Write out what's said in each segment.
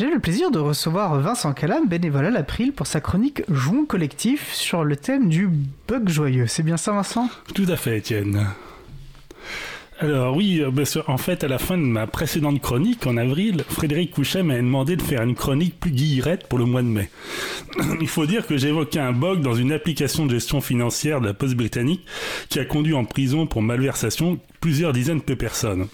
J'ai le plaisir de recevoir Vincent Calam, bénévole à l'April, pour sa chronique Jouons collectif sur le thème du bug joyeux. C'est bien ça, Vincent? Tout à fait, Étienne. Alors oui, euh, en fait, à la fin de ma précédente chronique, en avril, Frédéric Couchet m'a demandé de faire une chronique plus guillerette pour le mois de mai. Il faut dire que j'évoquais un bug dans une application de gestion financière de la Poste britannique qui a conduit en prison pour malversation plusieurs dizaines de personnes.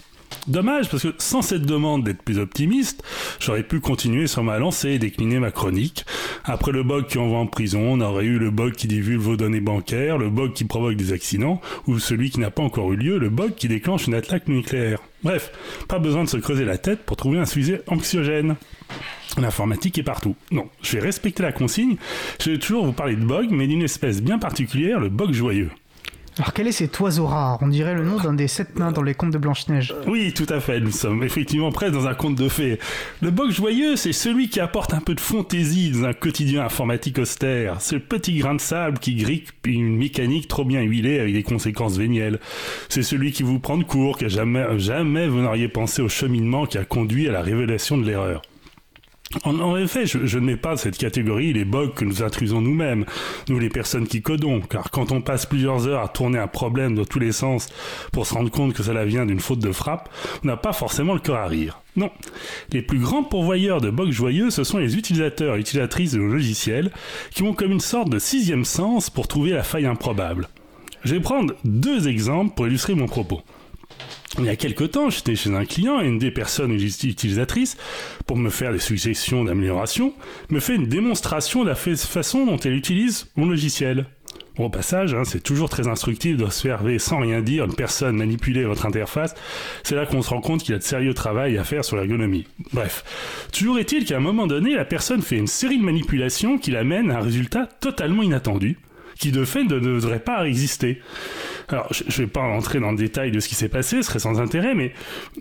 Dommage, parce que sans cette demande d'être plus optimiste, j'aurais pu continuer sur ma lancée et décliner ma chronique. Après le bug qui envoie en prison, on aurait eu le bug qui divulgue vos données bancaires, le bug qui provoque des accidents, ou celui qui n'a pas encore eu lieu, le bug qui déclenche une attaque nucléaire. Bref, pas besoin de se creuser la tête pour trouver un sujet anxiogène. L'informatique est partout. Non, je vais respecter la consigne, je vais toujours vous parler de bug, mais d'une espèce bien particulière, le bug joyeux. Alors quel est cet oiseau rare? On dirait le nom d'un des sept nains dans les contes de Blanche-Neige. Oui, tout à fait, nous sommes effectivement presque dans un conte de fées. Le bug joyeux, c'est celui qui apporte un peu de fantaisie dans un quotidien informatique austère. C'est le petit grain de sable qui grippe une mécanique trop bien huilée avec des conséquences vénielles. C'est celui qui vous prend de court, que jamais, jamais vous n'auriez pensé au cheminement qui a conduit à la révélation de l'erreur. En, effet, je, ne mets pas cette catégorie les bugs que nous intrusons nous-mêmes, nous les personnes qui codons, car quand on passe plusieurs heures à tourner un problème dans tous les sens pour se rendre compte que cela vient d'une faute de frappe, on n'a pas forcément le cœur à rire. Non. Les plus grands pourvoyeurs de bugs joyeux, ce sont les utilisateurs et utilisatrices de nos logiciels, qui ont comme une sorte de sixième sens pour trouver la faille improbable. Je vais prendre deux exemples pour illustrer mon propos. Il y a quelque temps, j'étais chez un client et une des personnes utilisatrices, pour me faire des suggestions d'amélioration, me fait une démonstration de la façon dont elle utilise mon logiciel. au passage, hein, c'est toujours très instructif d'observer sans rien dire une personne manipuler votre interface. C'est là qu'on se rend compte qu'il y a de sérieux travail à faire sur l'ergonomie. Bref, toujours est-il qu'à un moment donné, la personne fait une série de manipulations qui l'amène à un résultat totalement inattendu, qui de fait ne devrait pas exister. Alors, je, ne vais pas entrer dans le détail de ce qui s'est passé, ce serait sans intérêt, mais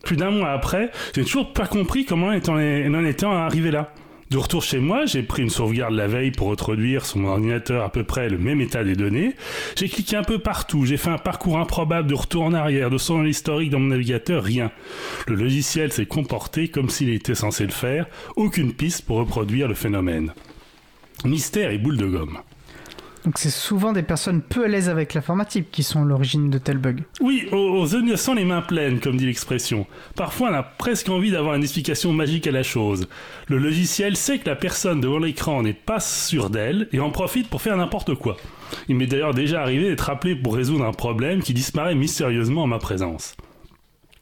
plus d'un mois après, j'ai toujours pas compris comment on en était arrivé là. De retour chez moi, j'ai pris une sauvegarde la veille pour reproduire sur mon ordinateur à peu près le même état des données. J'ai cliqué un peu partout, j'ai fait un parcours improbable de retour en arrière, de son historique dans mon navigateur, rien. Le logiciel s'est comporté comme s'il était censé le faire, aucune piste pour reproduire le phénomène. Mystère et boule de gomme. Donc c'est souvent des personnes peu à l'aise avec l'informatique qui sont l'origine de tels bugs. Oui, aux, innocents les mains pleines, comme dit l'expression. Parfois on a presque envie d'avoir une explication magique à la chose. Le logiciel sait que la personne devant l'écran n'est pas sûre d'elle et en profite pour faire n'importe quoi. Il m'est d'ailleurs déjà arrivé d'être appelé pour résoudre un problème qui disparaît mystérieusement en ma présence.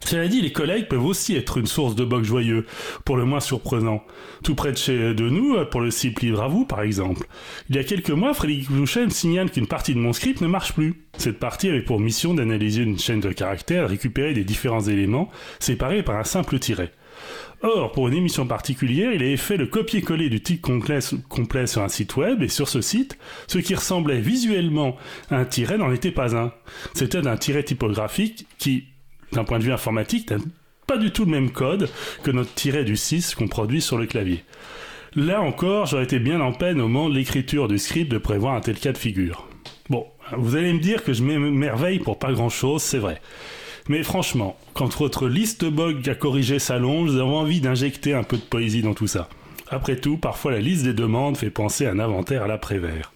Cela dit, les collègues peuvent aussi être une source de bugs joyeux, pour le moins surprenant. Tout près de chez de nous, pour le site Livre à vous, par exemple. Il y a quelques mois, Frédéric Boucher me signale qu'une partie de mon script ne marche plus. Cette partie avait pour mission d'analyser une chaîne de caractères, récupérer des différents éléments, séparés par un simple tiret. Or, pour une émission particulière, il avait fait le copier-coller du titre complet, sur un site web, et sur ce site, ce qui ressemblait visuellement à un tiret n'en était pas un. C'était un tiret typographique qui, d'un point de vue informatique, n'a pas du tout le même code que notre tiret du 6 qu'on produit sur le clavier. Là encore, j'aurais été bien en peine au moment de l'écriture du script de prévoir un tel cas de figure. Bon, vous allez me dire que je m'émerveille pour pas grand chose, c'est vrai. Mais franchement, quand votre liste bug à corriger s'allonge, vous avez envie d'injecter un peu de poésie dans tout ça. Après tout, parfois la liste des demandes fait penser à un inventaire à l'après-vert.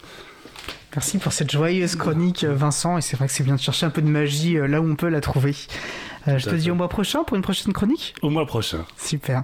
Merci pour cette joyeuse chronique, Vincent. Et c'est vrai que c'est bien de chercher un peu de magie euh, là où on peut la trouver. Euh, je te dis au mois prochain pour une prochaine chronique? Au mois prochain. Super.